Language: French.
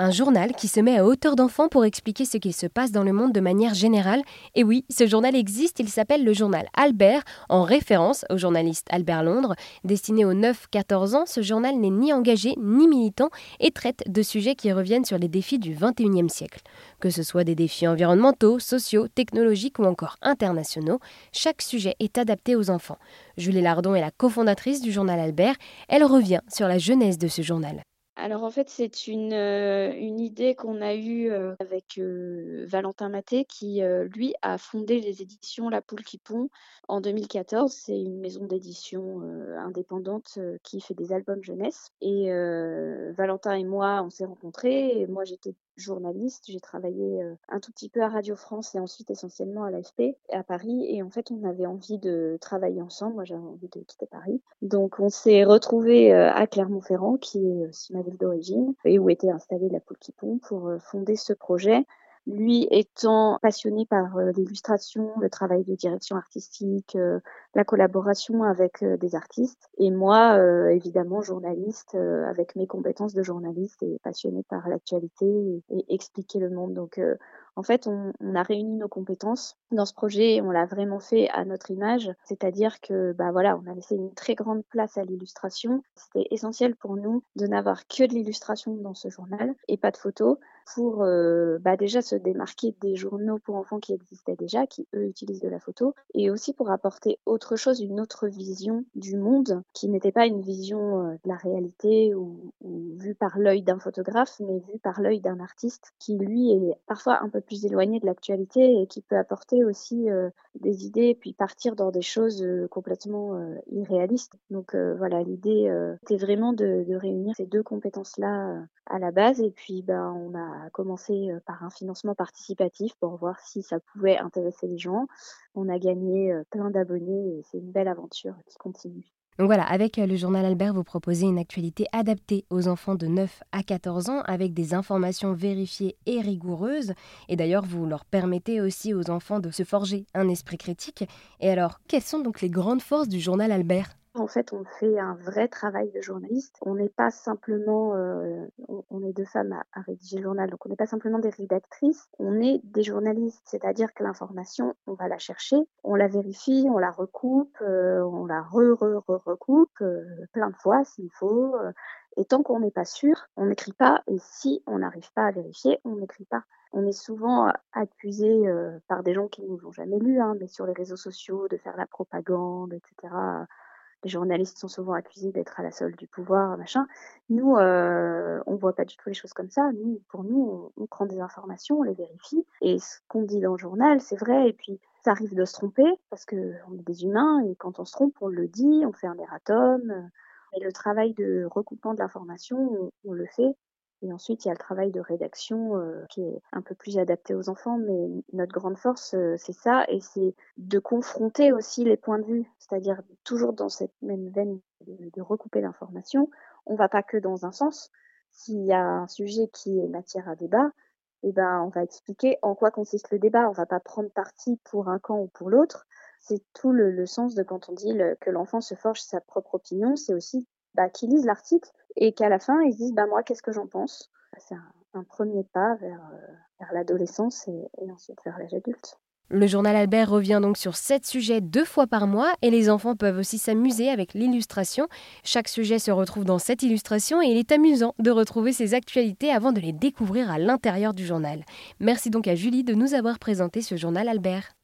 Un journal qui se met à hauteur d'enfant pour expliquer ce qu'il se passe dans le monde de manière générale. Et oui, ce journal existe, il s'appelle le journal Albert, en référence au journaliste Albert Londres. Destiné aux 9-14 ans, ce journal n'est ni engagé ni militant et traite de sujets qui reviennent sur les défis du 21e siècle. Que ce soit des défis environnementaux, sociaux, technologiques ou encore internationaux, chaque sujet est adapté aux enfants. Julie Lardon est la cofondatrice du journal Albert. Elle revient sur la jeunesse de ce journal. Alors en fait, c'est une, euh, idée qu'on a eue euh, avec euh, Valentin Maté qui, lui, a fondé les éditions La Poule qui pond en 2014. C'est une maison d'édition indépendante qui fait des albums jeunesse. Et Valentin et moi, on s'est rencontrés. Moi, j'étais journaliste. J'ai travaillé un tout petit peu à Radio France et ensuite essentiellement à l'AFP à Paris. Et en fait, on avait envie de travailler ensemble. Moi, j'avais envie de quitter Paris. Donc, on s'est retrouvés à Clermont-Ferrand, qui est aussi ma ville d'origine, et où était installée la Poule qui pour fonder ce projet lui étant passionné par euh, l'illustration, le travail de direction artistique, euh, la collaboration avec euh, des artistes, et moi, évidemment, journaliste, avec mes compétences de journaliste et passionné par l'actualité et, expliquer le monde. Donc, en fait, on, a réuni nos compétences dans ce projet et on l'a vraiment fait à notre image, c'est-à-dire que, bah voilà, on a laissé une très grande place à l'illustration. C'était essentiel pour nous de n'avoir que de l'illustration dans ce journal et pas de photos pour euh, bah déjà se démarquer des journaux pour enfants qui existaient déjà, qui eux utilisent de la photo, et aussi pour apporter autre chose, une autre vision du monde, qui n'était pas une vision euh, de la réalité ou, ou vue par l'œil d'un photographe, mais vue par l'œil d'un artiste qui lui est parfois un peu plus éloigné de l'actualité et qui peut apporter aussi euh, des idées, puis partir dans des choses complètement irréalistes. Donc voilà, l'idée était vraiment de, réunir ces deux compétences-là à la base, et puis ben on a commencé par un financement participatif pour voir si ça pouvait intéresser les gens. On a gagné plein d'abonnés et c'est une belle aventure qui continue. Donc voilà, avec le journal Albert, vous proposez une actualité adaptée aux enfants de 9 à 14 ans avec des informations vérifiées et rigoureuses. Et d'ailleurs, vous leur permettez aussi aux enfants de se forger un esprit critique. Et alors, quelles sont donc les grandes forces du journal Albert? En fait, on fait un vrai travail de journaliste. On n'est pas simplement, euh, on, est deux femmes à, rédiger le journal, donc on n'est pas simplement des rédactrices, on est des journalistes. C'est-à-dire que l'information, on va la chercher, on la vérifie, on la recoupe, euh, on la re-re-re-recoupe euh, plein de fois s'il faut. et tant qu'on n'est pas sûr, on n'écrit pas. Et si on n'arrive pas à vérifier, on n'écrit pas. On est souvent accusé par des gens qui ne nous ont jamais lus, hein, mais sur les réseaux sociaux, de faire la propagande, etc les journalistes sont souvent accusés d'être à la solde du pouvoir, machin. Nous, euh, on voit pas du tout les choses comme ça. Nous, pour nous, on, prend des informations, on les vérifie, et ce qu'on dit dans le journal, c'est vrai. Et puis, ça arrive de se tromper parce que on est des humains, et quand on se trompe, on le dit, on fait un erratum. Et le travail de recoupement de l'information, on, le fait. Et ensuite, il y a le travail de rédaction euh, qui est un peu plus adapté aux enfants, mais notre grande force, euh, c'est ça, et c'est de confronter aussi les points de vue, c'est-à-dire toujours dans cette même veine de, recouper l'information. On va pas que dans un sens. S'il y a un sujet qui est matière à débat, eh ben, on va expliquer en quoi consiste le débat. On va pas prendre parti pour un camp ou pour l'autre. C'est tout le, sens de quand on dit que l'enfant se forge sa propre opinion, c'est aussi bah, qu'ils lisent l'article et qu'à la fin, ils se disent bah, moi, qu'est-ce que j'en pense? C'est un, premier pas vers, euh, vers l'adolescence et, ensuite vers l'âge adulte. Le journal Albert revient donc sur sept sujets deux fois par mois et les enfants peuvent aussi s'amuser avec l'illustration. Chaque sujet se retrouve dans cette illustration et il est amusant de retrouver ces actualités avant de les découvrir à l'intérieur du journal. Merci donc à Julie de nous avoir présenté ce journal Albert.